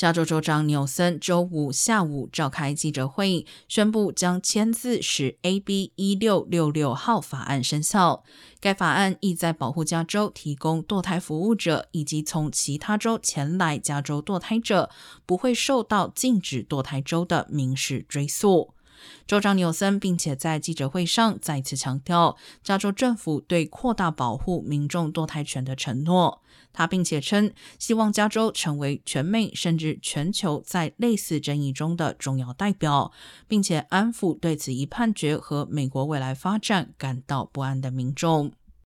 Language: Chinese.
加州州长纽森周五下午召开记者会议，宣布将签字使 AB 一六六六号法案生效。该法案意在保护加州提供堕胎服务者以及从其他州前来加州堕胎者不会受到禁止堕胎州的民事追诉。州长纽森并且在记者会上再次强调，加州政府对扩大保护民众堕胎权的承诺。他并且称，希望加州成为全美甚至全球在类似争议中的重要代表，并且安抚对此一判决和美国未来发展感到不安的民众。